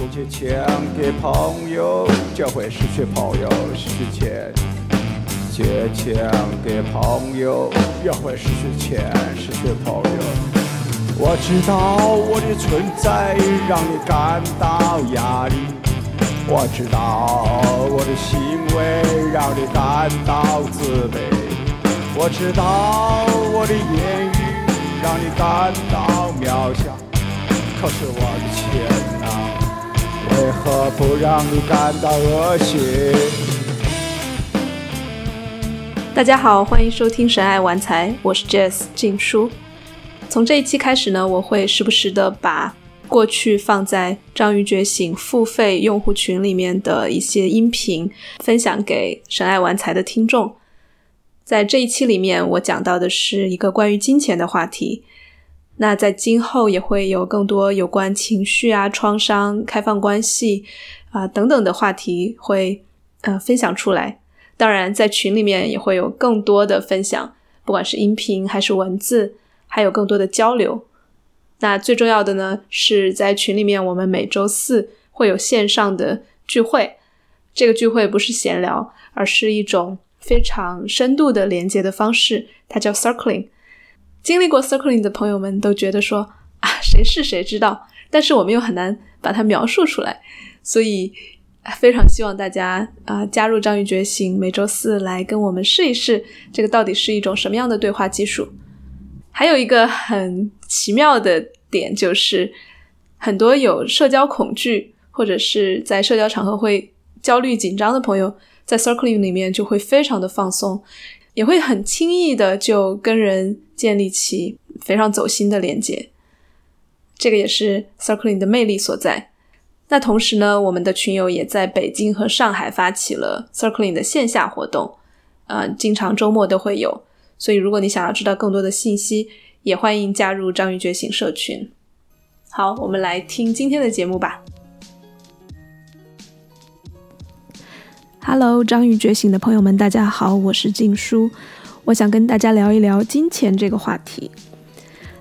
不借钱给朋友，就会失去朋友，失去钱。借钱给朋友，也会失去钱，失去朋友。我知道我的存在让你感到压力，我知道我的行为让你感到自卑，我知道我的言语让你感到渺小。可是我的钱啊，为何不让你感到恶心？大家好，欢迎收听《神爱玩财》，我是 Jess 静书。从这一期开始呢，我会时不时的把过去放在《章鱼觉醒》付费用户群里面的一些音频分享给神爱玩财的听众。在这一期里面，我讲到的是一个关于金钱的话题。那在今后也会有更多有关情绪啊、创伤、开放关系啊等等的话题会呃分享出来。当然，在群里面也会有更多的分享，不管是音频还是文字，还有更多的交流。那最重要的呢，是在群里面，我们每周四会有线上的聚会。这个聚会不是闲聊，而是一种非常深度的连接的方式，它叫 circling。经历过 circling 的朋友们都觉得说啊，谁是谁知道，但是我们又很难把它描述出来，所以非常希望大家啊加入章鱼觉醒，每周四来跟我们试一试，这个到底是一种什么样的对话技术。还有一个很奇妙的点就是，很多有社交恐惧或者是在社交场合会焦虑紧张的朋友，在 circling 里面就会非常的放松。也会很轻易的就跟人建立起非常走心的连接，这个也是 Circling 的魅力所在。那同时呢，我们的群友也在北京和上海发起了 Circling 的线下活动，呃，经常周末都会有。所以如果你想要知道更多的信息，也欢迎加入章鱼觉醒社群。好，我们来听今天的节目吧。Hello，章鱼觉醒的朋友们，大家好，我是静书，我想跟大家聊一聊金钱这个话题。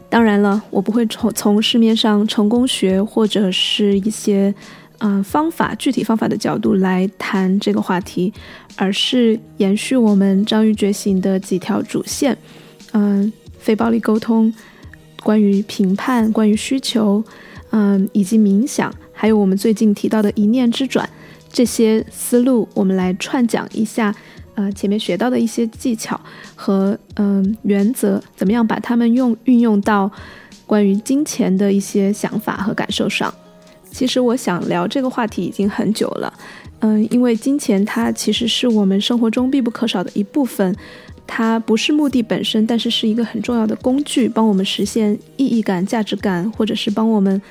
当然了，我不会从从市面上成功学或者是一些嗯方法具体方法的角度来谈这个话题，而是延续我们章鱼觉醒的几条主线，嗯，非暴力沟通，关于评判，关于需求，嗯，以及冥想，还有我们最近提到的一念之转。这些思路，我们来串讲一下，呃，前面学到的一些技巧和嗯原则，怎么样把它们用运用到关于金钱的一些想法和感受上。其实我想聊这个话题已经很久了，嗯，因为金钱它其实是我们生活中必不可少的一部分，它不是目的本身，但是是一个很重要的工具，帮我们实现意义感、价值感，或者是帮我们。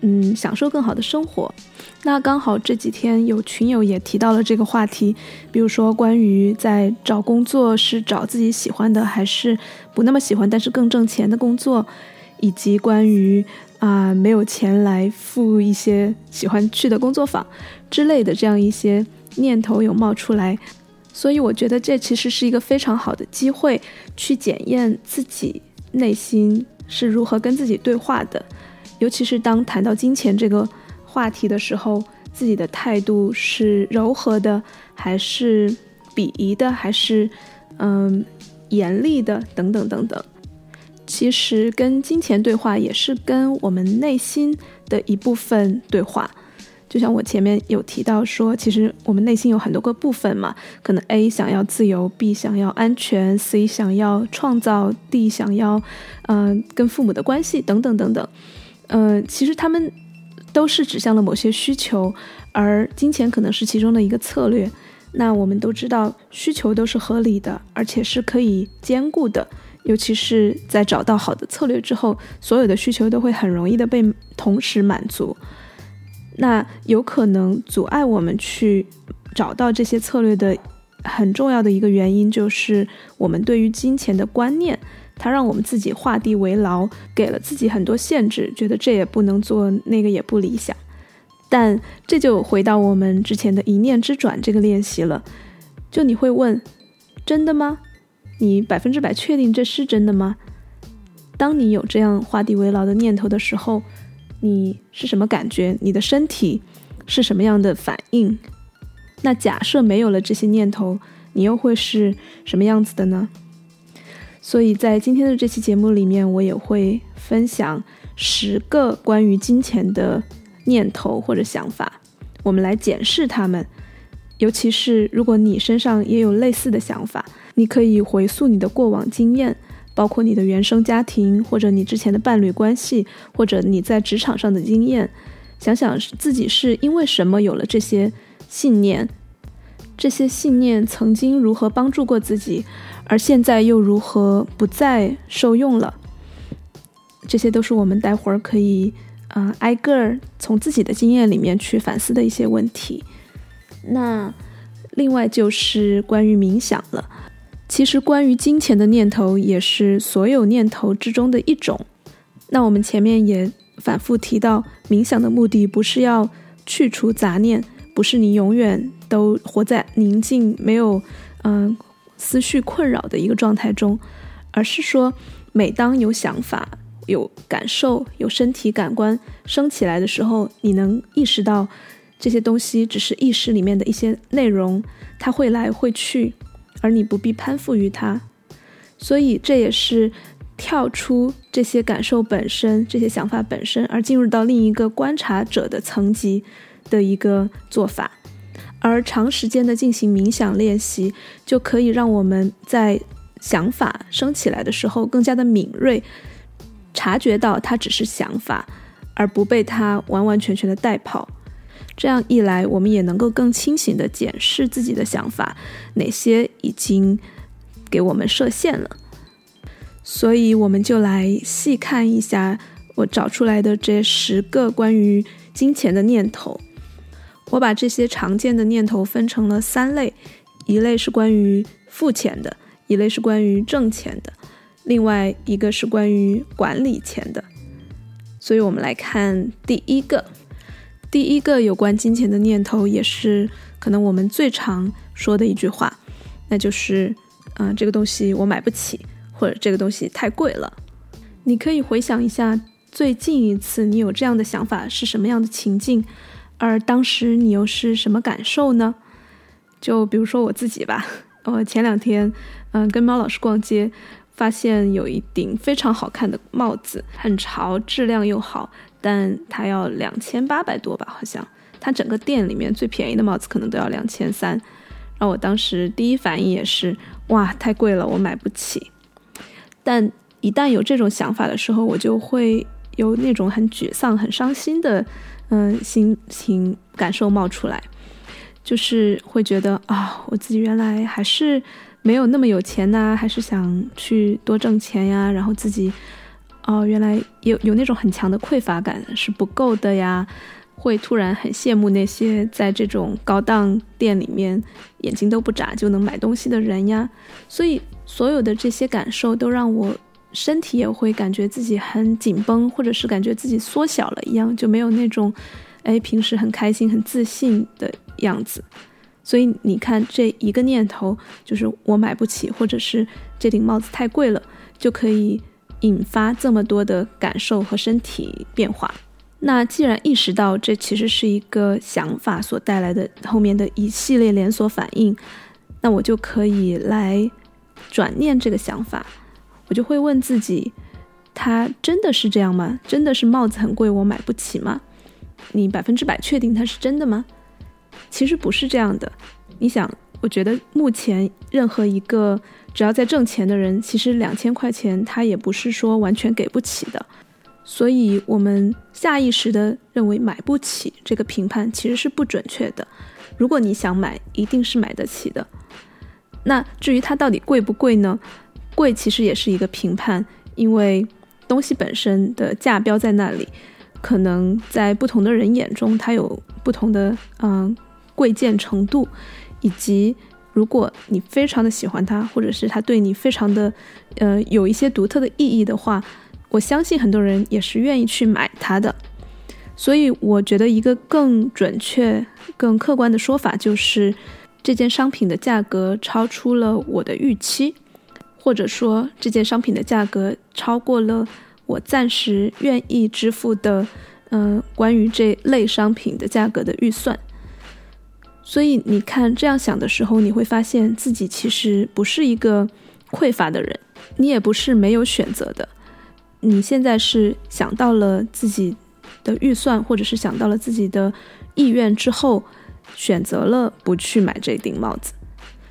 嗯，享受更好的生活。那刚好这几天有群友也提到了这个话题，比如说关于在找工作是找自己喜欢的还是不那么喜欢但是更挣钱的工作，以及关于啊没有钱来付一些喜欢去的工作坊之类的这样一些念头有冒出来。所以我觉得这其实是一个非常好的机会，去检验自己内心是如何跟自己对话的。尤其是当谈到金钱这个话题的时候，自己的态度是柔和的，还是鄙夷的，还是嗯严厉的，等等等等。其实跟金钱对话也是跟我们内心的一部分对话。就像我前面有提到说，其实我们内心有很多个部分嘛，可能 A 想要自由，B 想要安全，C 想要创造，D 想要嗯跟父母的关系等等等等。嗯，其实他们都是指向了某些需求，而金钱可能是其中的一个策略。那我们都知道，需求都是合理的，而且是可以兼顾的。尤其是在找到好的策略之后，所有的需求都会很容易的被同时满足。那有可能阻碍我们去找到这些策略的很重要的一个原因，就是我们对于金钱的观念。它让我们自己画地为牢，给了自己很多限制，觉得这也不能做，那个也不理想。但这就回到我们之前的一念之转这个练习了。就你会问，真的吗？你百分之百确定这是真的吗？当你有这样画地为牢的念头的时候，你是什么感觉？你的身体是什么样的反应？那假设没有了这些念头，你又会是什么样子的呢？所以在今天的这期节目里面，我也会分享十个关于金钱的念头或者想法，我们来检视它们。尤其是如果你身上也有类似的想法，你可以回溯你的过往经验，包括你的原生家庭，或者你之前的伴侣关系，或者你在职场上的经验，想想自己是因为什么有了这些信念，这些信念曾经如何帮助过自己，而现在又如何不再受用了。这些都是我们待会儿可以，嗯，挨个儿从自己的经验里面去反思的一些问题。那另外就是关于冥想了。其实关于金钱的念头也是所有念头之中的一种。那我们前面也反复提到，冥想的目的不是要去除杂念，不是你永远都活在宁静、没有嗯思绪困扰的一个状态中，而是说，每当有想法、有感受、有身体感官升起来的时候，你能意识到。这些东西只是意识里面的一些内容，它会来会去，而你不必攀附于它。所以这也是跳出这些感受本身、这些想法本身，而进入到另一个观察者的层级的一个做法。而长时间的进行冥想练习，就可以让我们在想法升起来的时候更加的敏锐，察觉到它只是想法，而不被它完完全全的带跑。这样一来，我们也能够更清醒的检视自己的想法，哪些已经给我们设限了。所以，我们就来细看一下我找出来的这十个关于金钱的念头。我把这些常见的念头分成了三类：一类是关于付钱的，一类是关于挣钱的，另外一个是关于管理钱的。所以我们来看第一个。第一个有关金钱的念头，也是可能我们最常说的一句话，那就是，嗯，这个东西我买不起，或者这个东西太贵了。你可以回想一下，最近一次你有这样的想法是什么样的情境，而当时你又是什么感受呢？就比如说我自己吧，我前两天，嗯，跟猫老师逛街。发现有一顶非常好看的帽子，很潮，质量又好，但它要两千八百多吧，好像。它整个店里面最便宜的帽子可能都要两千三，然后我当时第一反应也是，哇，太贵了，我买不起。但一旦有这种想法的时候，我就会有那种很沮丧、很伤心的，嗯，心情感受冒出来，就是会觉得啊，我自己原来还是。没有那么有钱呐，还是想去多挣钱呀？然后自己，哦，原来有有那种很强的匮乏感是不够的呀，会突然很羡慕那些在这种高档店里面眼睛都不眨就能买东西的人呀。所以所有的这些感受都让我身体也会感觉自己很紧绷，或者是感觉自己缩小了一样，就没有那种，哎，平时很开心、很自信的样子。所以你看，这一个念头就是我买不起，或者是这顶帽子太贵了，就可以引发这么多的感受和身体变化。那既然意识到这其实是一个想法所带来的后面的一系列连锁反应，那我就可以来转念这个想法，我就会问自己：它真的是这样吗？真的是帽子很贵，我买不起吗？你百分之百确定它是真的吗？其实不是这样的，你想，我觉得目前任何一个只要在挣钱的人，其实两千块钱他也不是说完全给不起的，所以我们下意识的认为买不起这个评判其实是不准确的。如果你想买，一定是买得起的。那至于它到底贵不贵呢？贵其实也是一个评判，因为东西本身的价标在那里，可能在不同的人眼中，它有不同的嗯。贵贱程度，以及如果你非常的喜欢它，或者是它对你非常的，呃，有一些独特的意义的话，我相信很多人也是愿意去买它的。所以我觉得一个更准确、更客观的说法就是，这件商品的价格超出了我的预期，或者说这件商品的价格超过了我暂时愿意支付的嗯，关于这类商品的价格的预算。所以你看，这样想的时候，你会发现自己其实不是一个匮乏的人，你也不是没有选择的。你现在是想到了自己的预算，或者是想到了自己的意愿之后，选择了不去买这顶帽子。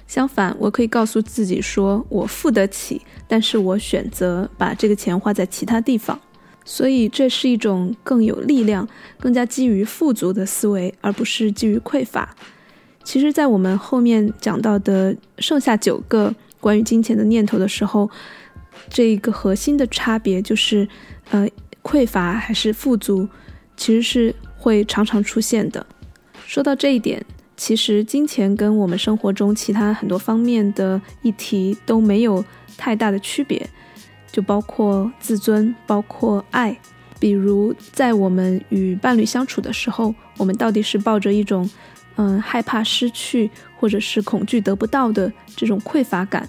相反，我可以告诉自己说，我付得起，但是我选择把这个钱花在其他地方。所以，这是一种更有力量、更加基于富足的思维，而不是基于匮乏。其实，在我们后面讲到的剩下九个关于金钱的念头的时候，这一个核心的差别就是，呃，匮乏还是富足，其实是会常常出现的。说到这一点，其实金钱跟我们生活中其他很多方面的议题都没有太大的区别，就包括自尊，包括爱。比如在我们与伴侣相处的时候，我们到底是抱着一种。嗯，害怕失去或者是恐惧得不到的这种匮乏感，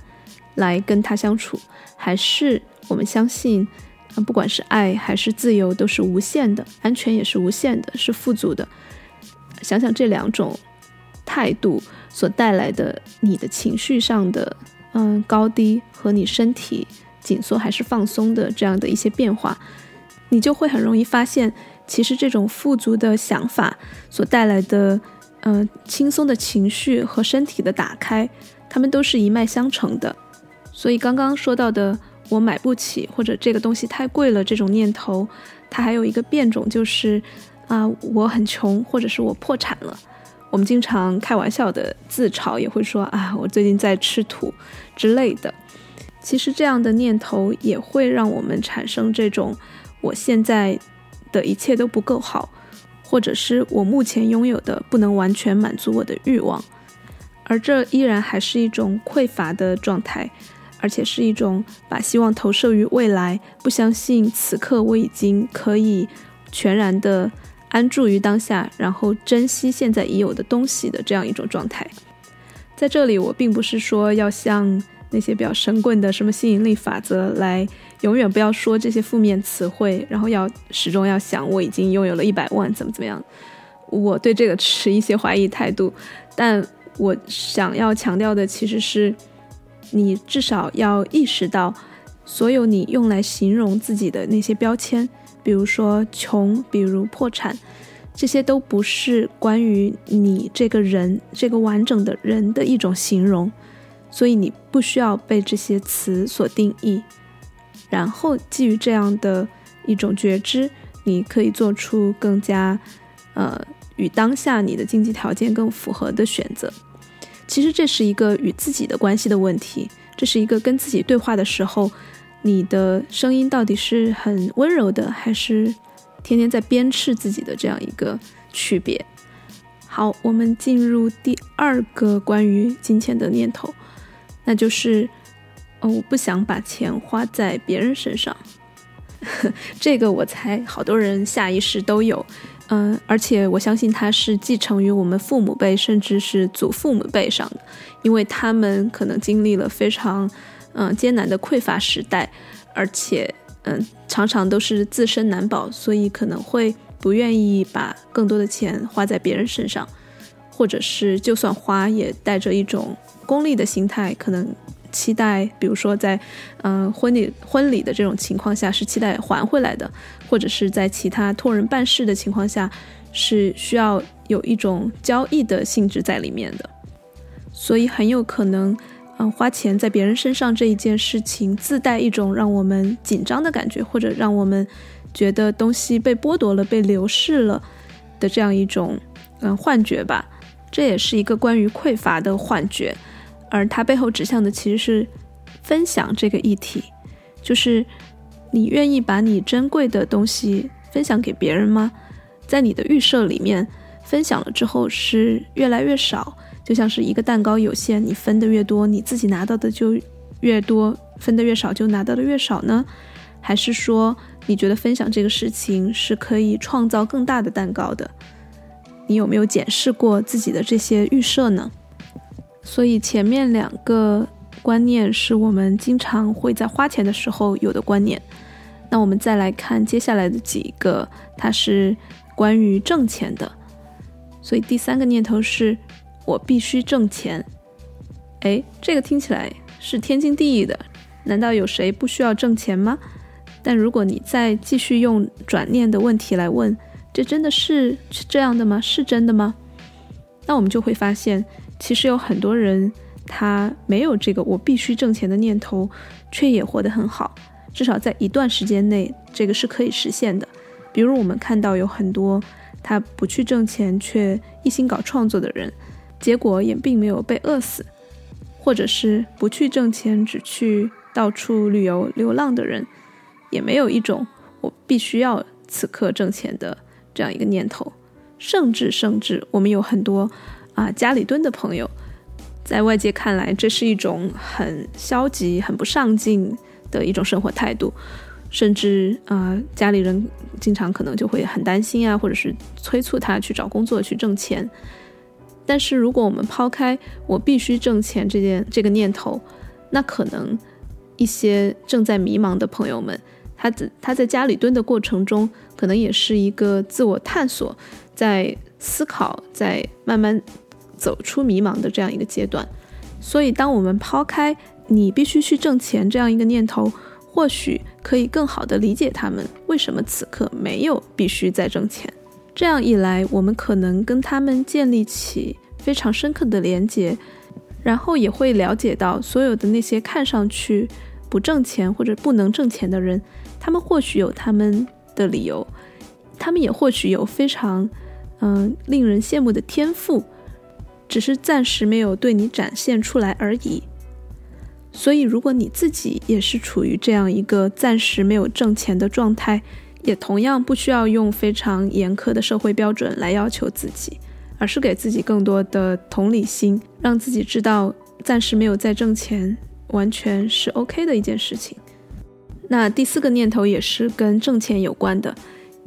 来跟他相处，还是我们相信，嗯，不管是爱还是自由都是无限的，安全也是无限的，是富足的。想想这两种态度所带来的你的情绪上的嗯高低和你身体紧缩还是放松的这样的一些变化，你就会很容易发现，其实这种富足的想法所带来的。嗯，轻松的情绪和身体的打开，他们都是一脉相承的。所以刚刚说到的“我买不起”或者“这个东西太贵了”这种念头，它还有一个变种，就是啊，我很穷，或者是我破产了。我们经常开玩笑的自嘲，也会说啊，我最近在吃土之类的。其实这样的念头也会让我们产生这种我现在的一切都不够好。或者是我目前拥有的不能完全满足我的欲望，而这依然还是一种匮乏的状态，而且是一种把希望投射于未来，不相信此刻我已经可以全然的安住于当下，然后珍惜现在已有的东西的这样一种状态。在这里，我并不是说要像。那些比较神棍的什么吸引力法则，来永远不要说这些负面词汇，然后要始终要想我已经拥有了一百万，怎么怎么样？我对这个持一些怀疑态度，但我想要强调的其实是，你至少要意识到，所有你用来形容自己的那些标签，比如说穷，比如破产，这些都不是关于你这个人这个完整的人的一种形容。所以你不需要被这些词所定义，然后基于这样的一种觉知，你可以做出更加，呃，与当下你的经济条件更符合的选择。其实这是一个与自己的关系的问题，这是一个跟自己对话的时候，你的声音到底是很温柔的，还是天天在鞭笞自己的这样一个区别。好，我们进入第二个关于金钱的念头。那就是，呃，我不想把钱花在别人身上，这个我猜好多人下意识都有，嗯，而且我相信它是继承于我们父母辈甚至是祖父母辈上的，因为他们可能经历了非常，嗯，艰难的匮乏时代，而且，嗯，常常都是自身难保，所以可能会不愿意把更多的钱花在别人身上，或者是就算花也带着一种。功利的心态，可能期待，比如说在，嗯，婚礼婚礼的这种情况下是期待还回来的，或者是在其他托人办事的情况下，是需要有一种交易的性质在里面的，所以很有可能，嗯，花钱在别人身上这一件事情自带一种让我们紧张的感觉，或者让我们觉得东西被剥夺了、被流逝了的这样一种，嗯，幻觉吧，这也是一个关于匮乏的幻觉。而它背后指向的其实是分享这个议题，就是你愿意把你珍贵的东西分享给别人吗？在你的预设里面，分享了之后是越来越少，就像是一个蛋糕有限，你分的越多，你自己拿到的就越多，分的越少就拿到的越少呢？还是说你觉得分享这个事情是可以创造更大的蛋糕的？你有没有检视过自己的这些预设呢？所以前面两个观念是我们经常会在花钱的时候有的观念，那我们再来看接下来的几个，它是关于挣钱的。所以第三个念头是，我必须挣钱。哎，这个听起来是天经地义的，难道有谁不需要挣钱吗？但如果你再继续用转念的问题来问，这真的是是这样的吗？是真的吗？那我们就会发现，其实有很多人他没有这个我必须挣钱的念头，却也活得很好。至少在一段时间内，这个是可以实现的。比如我们看到有很多他不去挣钱却一心搞创作的人，结果也并没有被饿死；或者是不去挣钱只去到处旅游流浪的人，也没有一种我必须要此刻挣钱的这样一个念头。甚至甚至，我们有很多啊家里蹲的朋友，在外界看来，这是一种很消极、很不上进。的一种生活态度，甚至啊，家里人经常可能就会很担心啊，或者是催促他去找工作去挣钱。但是如果我们抛开我必须挣钱这件这个念头，那可能一些正在迷茫的朋友们，他在他在家里蹲的过程中，可能也是一个自我探索，在思考，在慢慢走出迷茫的这样一个阶段。所以，当我们抛开。你必须去挣钱这样一个念头，或许可以更好的理解他们为什么此刻没有必须再挣钱。这样一来，我们可能跟他们建立起非常深刻的连接，然后也会了解到所有的那些看上去不挣钱或者不能挣钱的人，他们或许有他们的理由，他们也或许有非常嗯令人羡慕的天赋，只是暂时没有对你展现出来而已。所以，如果你自己也是处于这样一个暂时没有挣钱的状态，也同样不需要用非常严苛的社会标准来要求自己，而是给自己更多的同理心，让自己知道暂时没有在挣钱，完全是 OK 的一件事情。那第四个念头也是跟挣钱有关的，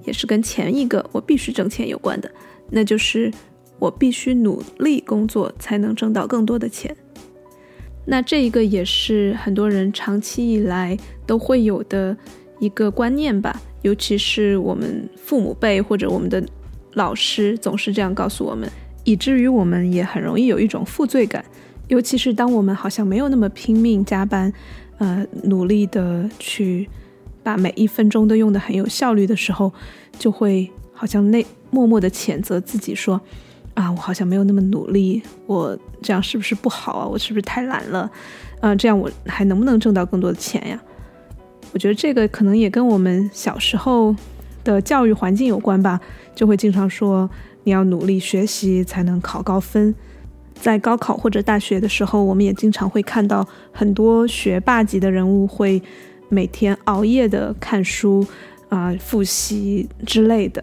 也是跟前一个我必须挣钱有关的，那就是我必须努力工作才能挣到更多的钱。那这一个也是很多人长期以来都会有的一个观念吧，尤其是我们父母辈或者我们的老师总是这样告诉我们，以至于我们也很容易有一种负罪感。尤其是当我们好像没有那么拼命加班，呃，努力的去把每一分钟都用得很有效率的时候，就会好像内默默的谴责自己说。啊，我好像没有那么努力，我这样是不是不好啊？我是不是太懒了？啊，这样我还能不能挣到更多的钱呀？我觉得这个可能也跟我们小时候的教育环境有关吧，就会经常说你要努力学习才能考高分。在高考或者大学的时候，我们也经常会看到很多学霸级的人物会每天熬夜的看书啊、复习之类的。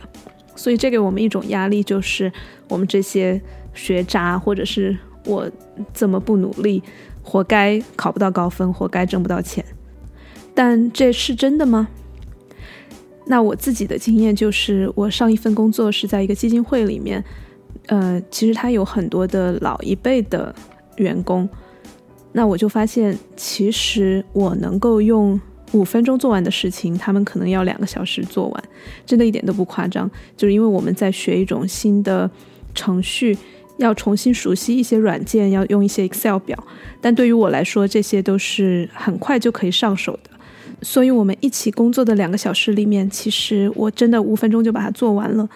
所以这给我们一种压力，就是我们这些学渣，或者是我这么不努力，活该考不到高分，活该挣不到钱。但这是真的吗？那我自己的经验就是，我上一份工作是在一个基金会里面，呃，其实他有很多的老一辈的员工，那我就发现，其实我能够用。五分钟做完的事情，他们可能要两个小时做完，真的一点都不夸张。就是因为我们在学一种新的程序，要重新熟悉一些软件，要用一些 Excel 表。但对于我来说，这些都是很快就可以上手的。所以，我们一起工作的两个小时里面，其实我真的五分钟就把它做完了。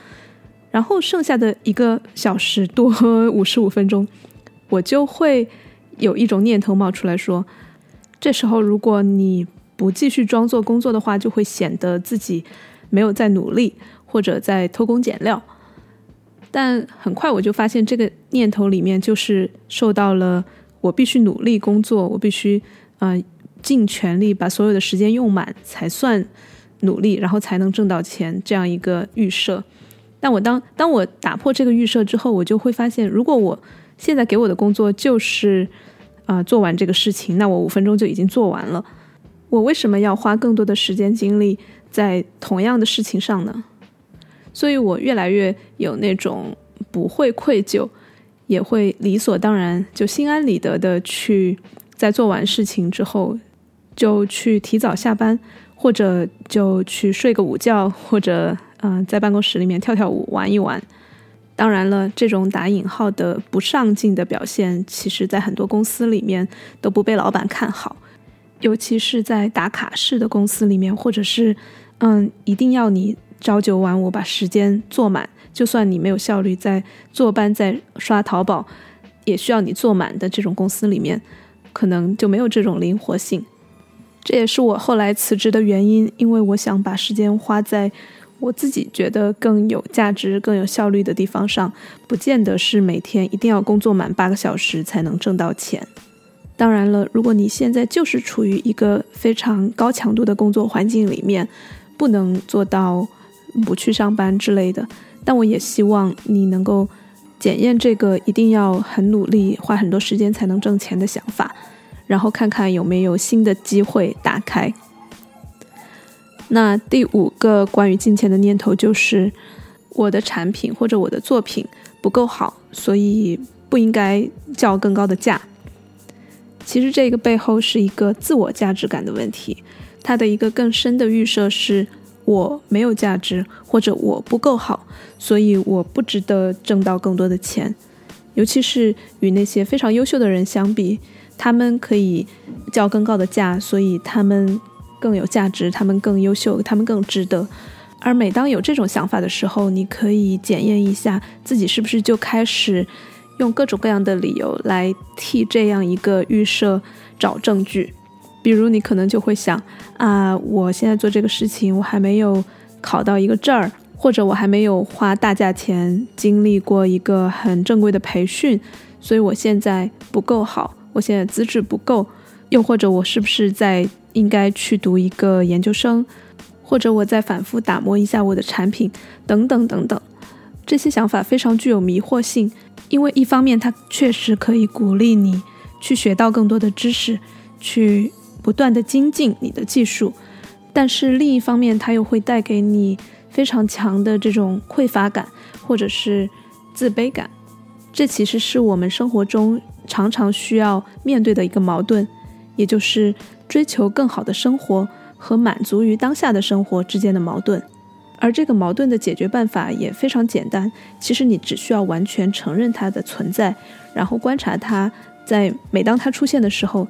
然后剩下的一个小时多五十五分钟，我就会有一种念头冒出来说：这时候如果你。不继续装作工作的话，就会显得自己没有在努力，或者在偷工减料。但很快我就发现，这个念头里面就是受到了我必须努力工作，我必须呃尽全力把所有的时间用满才算努力，然后才能挣到钱这样一个预设。但我当当我打破这个预设之后，我就会发现，如果我现在给我的工作就是啊做完这个事情，那我五分钟就已经做完了。我为什么要花更多的时间精力在同样的事情上呢？所以我越来越有那种不会愧疚，也会理所当然就心安理得的去在做完事情之后就去提早下班，或者就去睡个午觉，或者嗯，在办公室里面跳跳舞、玩一玩。当然了，这种打引号的不上进的表现，其实在很多公司里面都不被老板看好，尤其是在打卡式的公司里面，或者是嗯，一定要你朝九晚五把时间做满，就算你没有效率，在坐班在刷淘宝，也需要你做满的这种公司里面，可能就没有这种灵活性。这也是我后来辞职的原因，因为我想把时间花在我自己觉得更有价值、更有效率的地方上，不见得是每天一定要工作满八个小时才能挣到钱。当然了，如果你现在就是处于一个非常高强度的工作环境里面，不能做到不去上班之类的，但我也希望你能够检验这个一定要很努力、花很多时间才能挣钱的想法。然后看看有没有新的机会打开。那第五个关于金钱的念头就是，我的产品或者我的作品不够好，所以不应该叫更高的价。其实这个背后是一个自我价值感的问题，它的一个更深的预设是我没有价值或者我不够好，所以我不值得挣到更多的钱，尤其是与那些非常优秀的人相比。他们可以叫更高的价，所以他们更有价值，他们更优秀，他们更值得。而每当有这种想法的时候，你可以检验一下自己是不是就开始用各种各样的理由来替这样一个预设找证据。比如，你可能就会想啊，我现在做这个事情，我还没有考到一个证儿，或者我还没有花大价钱经历过一个很正规的培训，所以我现在不够好。我现在资质不够，又或者我是不是在应该去读一个研究生，或者我再反复打磨一下我的产品，等等等等，这些想法非常具有迷惑性，因为一方面它确实可以鼓励你去学到更多的知识，去不断的精进你的技术，但是另一方面它又会带给你非常强的这种匮乏感或者是自卑感，这其实是我们生活中。常常需要面对的一个矛盾，也就是追求更好的生活和满足于当下的生活之间的矛盾。而这个矛盾的解决办法也非常简单，其实你只需要完全承认它的存在，然后观察它，在每当它出现的时候，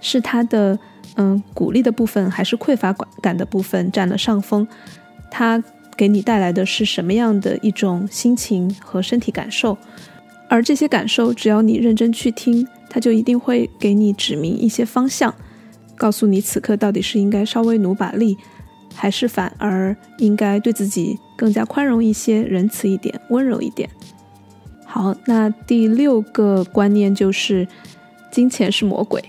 是它的嗯鼓励的部分还是匮乏感的部分占了上风，它给你带来的是什么样的一种心情和身体感受。而这些感受，只要你认真去听，它就一定会给你指明一些方向，告诉你此刻到底是应该稍微努把力，还是反而应该对自己更加宽容一些、仁慈一点、温柔一点。好，那第六个观念就是金钱是魔鬼，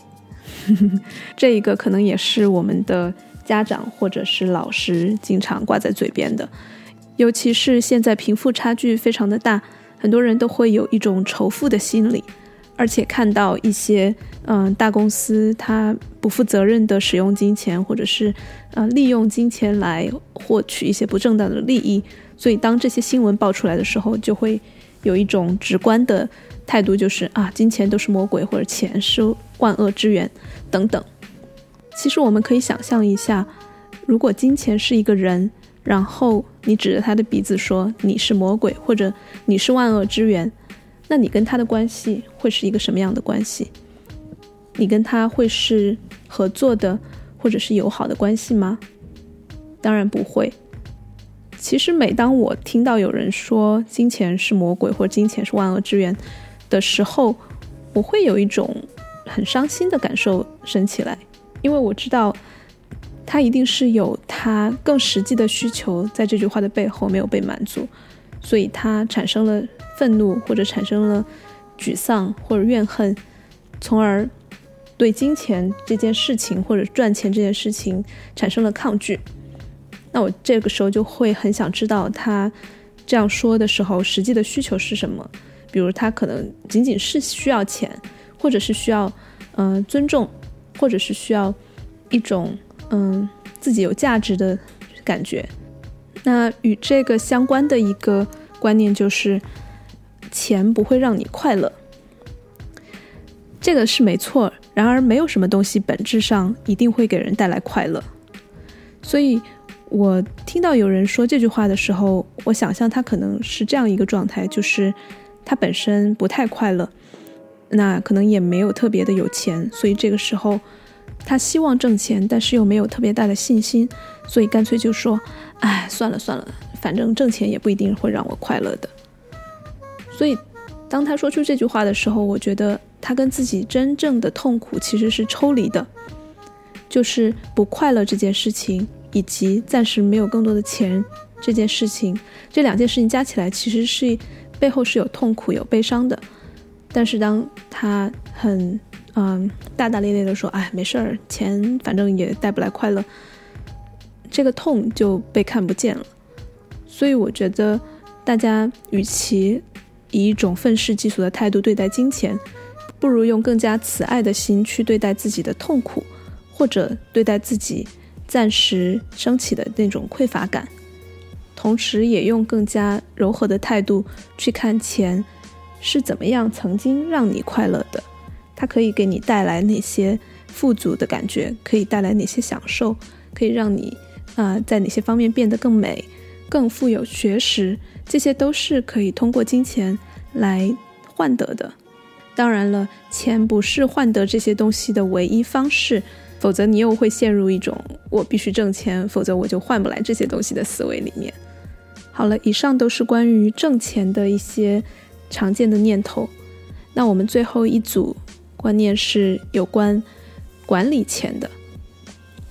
这一个可能也是我们的家长或者是老师经常挂在嘴边的，尤其是现在贫富差距非常的大。很多人都会有一种仇富的心理，而且看到一些嗯大公司它不负责任的使用金钱，或者是呃利用金钱来获取一些不正当的利益，所以当这些新闻爆出来的时候，就会有一种直观的态度，就是啊金钱都是魔鬼，或者钱是万恶之源等等。其实我们可以想象一下，如果金钱是一个人。然后你指着他的鼻子说你是魔鬼，或者你是万恶之源，那你跟他的关系会是一个什么样的关系？你跟他会是合作的，或者是友好的关系吗？当然不会。其实每当我听到有人说金钱是魔鬼，或者金钱是万恶之源的时候，我会有一种很伤心的感受升起来，因为我知道。他一定是有他更实际的需求，在这句话的背后没有被满足，所以他产生了愤怒，或者产生了沮丧或者怨恨，从而对金钱这件事情或者赚钱这件事情产生了抗拒。那我这个时候就会很想知道他这样说的时候实际的需求是什么，比如他可能仅仅是需要钱，或者是需要嗯尊重，或者是需要一种。嗯，自己有价值的感觉。那与这个相关的一个观念就是，钱不会让你快乐。这个是没错。然而，没有什么东西本质上一定会给人带来快乐。所以，我听到有人说这句话的时候，我想象他可能是这样一个状态，就是他本身不太快乐，那可能也没有特别的有钱，所以这个时候他希望挣钱，但是又没有特别大的信心，所以干脆就说：“哎，算了算了，反正挣钱也不一定会让我快乐的。”所以，当他说出这句话的时候，我觉得他跟自己真正的痛苦其实是抽离的。就是不快乐这件事情，以及暂时没有更多的钱这件事情，这两件事情加起来，其实是背后是有痛苦、有悲伤的。但是当他很嗯大大咧咧的说：“哎，没事儿，钱反正也带不来快乐。”这个痛就被看不见了。所以我觉得，大家与其以一种愤世嫉俗的态度对待金钱，不如用更加慈爱的心去对待自己的痛苦。或者对待自己暂时升起的那种匮乏感，同时也用更加柔和的态度去看钱是怎么样曾经让你快乐的，它可以给你带来哪些富足的感觉，可以带来哪些享受，可以让你啊在哪些方面变得更美、更富有学识，这些都是可以通过金钱来换得的。当然了，钱不是换得这些东西的唯一方式。否则你又会陷入一种我必须挣钱，否则我就换不来这些东西的思维里面。好了，以上都是关于挣钱的一些常见的念头。那我们最后一组观念是有关管理钱的。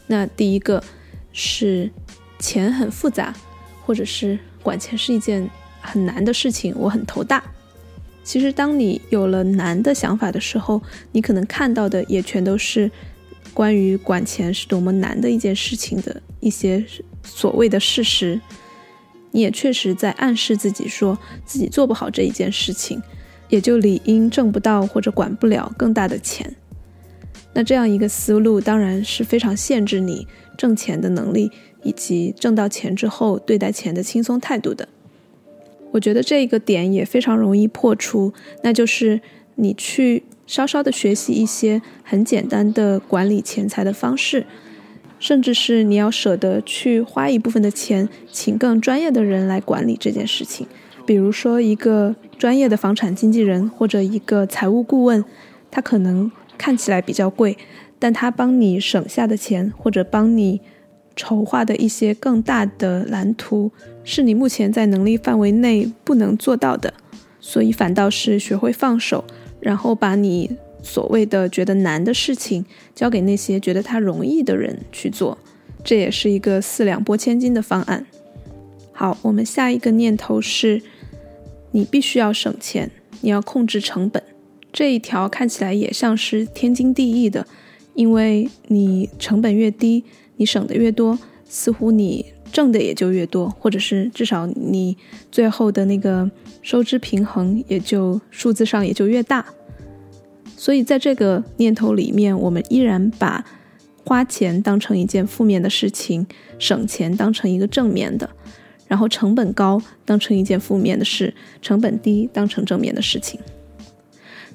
那第一个是钱很复杂，或者是管钱是一件很难的事情，我很头大。其实当你有了难的想法的时候，你可能看到的也全都是。关于管钱是多么难的一件事情的一些所谓的事实，你也确实在暗示自己说自己做不好这一件事情，也就理应挣不到或者管不了更大的钱。那这样一个思路当然是非常限制你挣钱的能力，以及挣到钱之后对待钱的轻松态度的。我觉得这个点也非常容易破除，那就是你去。稍稍的学习一些很简单的管理钱财的方式，甚至是你要舍得去花一部分的钱，请更专业的人来管理这件事情。比如说，一个专业的房产经纪人或者一个财务顾问，他可能看起来比较贵，但他帮你省下的钱或者帮你筹划的一些更大的蓝图，是你目前在能力范围内不能做到的，所以反倒是学会放手。然后把你所谓的觉得难的事情交给那些觉得它容易的人去做，这也是一个四两拨千斤的方案。好，我们下一个念头是，你必须要省钱，你要控制成本。这一条看起来也像是天经地义的，因为你成本越低，你省的越多，似乎你挣的也就越多，或者是至少你最后的那个。收支平衡也就数字上也就越大，所以在这个念头里面，我们依然把花钱当成一件负面的事情，省钱当成一个正面的，然后成本高当成一件负面的事，成本低当成正面的事情。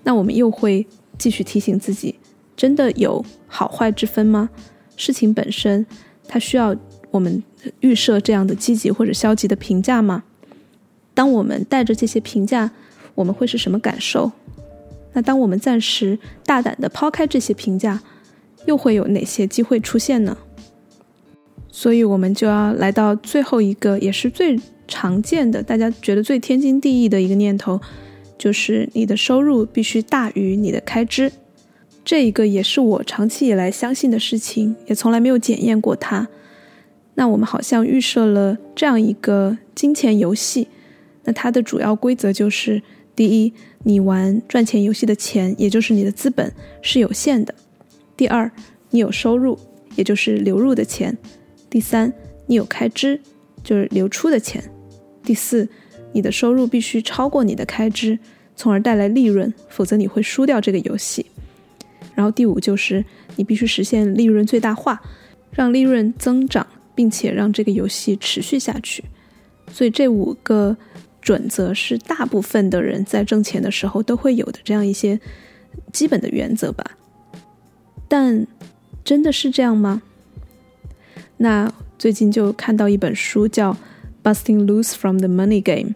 那我们又会继续提醒自己：真的有好坏之分吗？事情本身它需要我们预设这样的积极或者消极的评价吗？当我们带着这些评价，我们会是什么感受？那当我们暂时大胆的抛开这些评价，又会有哪些机会出现呢？所以，我们就要来到最后一个，也是最常见的，大家觉得最天经地义的一个念头，就是你的收入必须大于你的开支。这一个也是我长期以来相信的事情，也从来没有检验过它。那我们好像预设了这样一个金钱游戏。那它的主要规则就是：第一，你玩赚钱游戏的钱，也就是你的资本是有限的；第二，你有收入，也就是流入的钱；第三，你有开支，就是流出的钱；第四，你的收入必须超过你的开支，从而带来利润，否则你会输掉这个游戏；然后第五就是你必须实现利润最大化，让利润增长，并且让这个游戏持续下去。所以这五个。准则是大部分的人在挣钱的时候都会有的这样一些基本的原则吧，但真的是这样吗？那最近就看到一本书叫《Busting Loose from the Money Game》，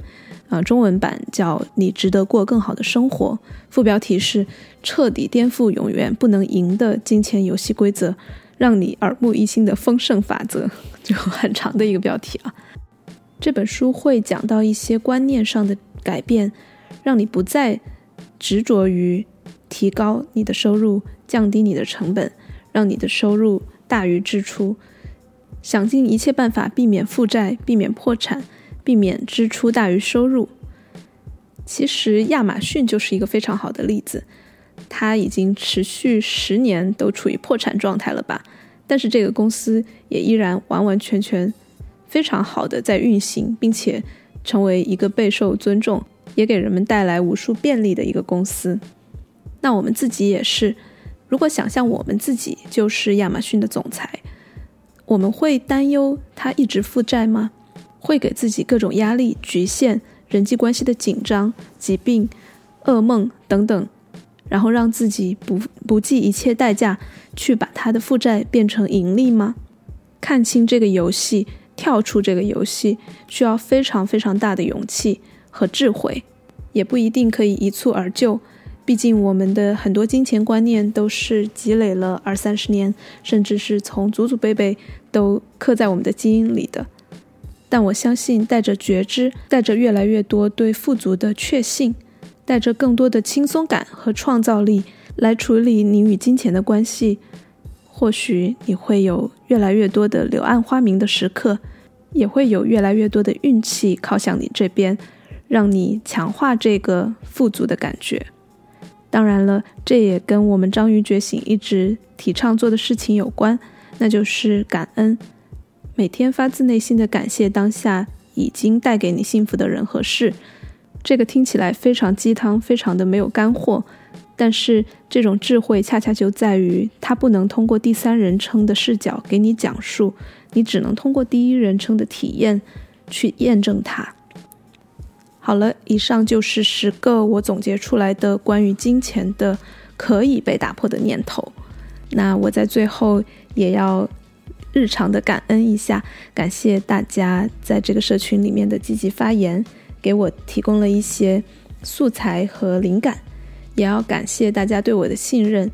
啊，中文版叫《你值得过更好的生活》，副标题是“彻底颠覆永远不能赢的金钱游戏规则，让你耳目一新的丰盛法则”，就很长的一个标题啊。这本书会讲到一些观念上的改变，让你不再执着于提高你的收入，降低你的成本，让你的收入大于支出，想尽一切办法避免负债、避免破产、避免支出大于收入。其实亚马逊就是一个非常好的例子，它已经持续十年都处于破产状态了吧？但是这个公司也依然完完全全。非常好的在运行，并且成为一个备受尊重，也给人们带来无数便利的一个公司。那我们自己也是，如果想象我们自己就是亚马逊的总裁，我们会担忧他一直负债吗？会给自己各种压力、局限、人际关系的紧张、疾病、噩梦等等，然后让自己不不计一切代价去把他的负债变成盈利吗？看清这个游戏。跳出这个游戏需要非常非常大的勇气和智慧，也不一定可以一蹴而就。毕竟我们的很多金钱观念都是积累了二三十年，甚至是从祖祖辈辈都刻在我们的基因里的。但我相信，带着觉知，带着越来越多对富足的确信，带着更多的轻松感和创造力来处理你与金钱的关系，或许你会有越来越多的柳暗花明的时刻。也会有越来越多的运气靠向你这边，让你强化这个富足的感觉。当然了，这也跟我们章鱼觉醒一直提倡做的事情有关，那就是感恩，每天发自内心的感谢当下已经带给你幸福的人和事。这个听起来非常鸡汤，非常的没有干货，但是这种智慧恰恰就在于它不能通过第三人称的视角给你讲述。你只能通过第一人称的体验去验证它。好了，以上就是十个我总结出来的关于金钱的可以被打破的念头。那我在最后也要日常的感恩一下，感谢大家在这个社群里面的积极发言，给我提供了一些素材和灵感，也要感谢大家对我的信任，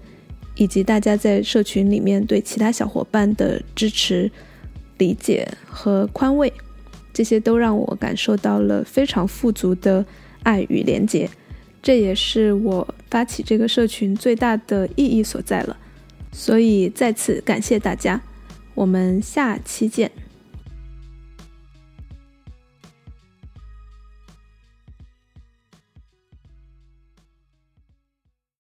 以及大家在社群里面对其他小伙伴的支持。理解和宽慰，这些都让我感受到了非常富足的爱与连结，这也是我发起这个社群最大的意义所在了。所以再次感谢大家，我们下期见。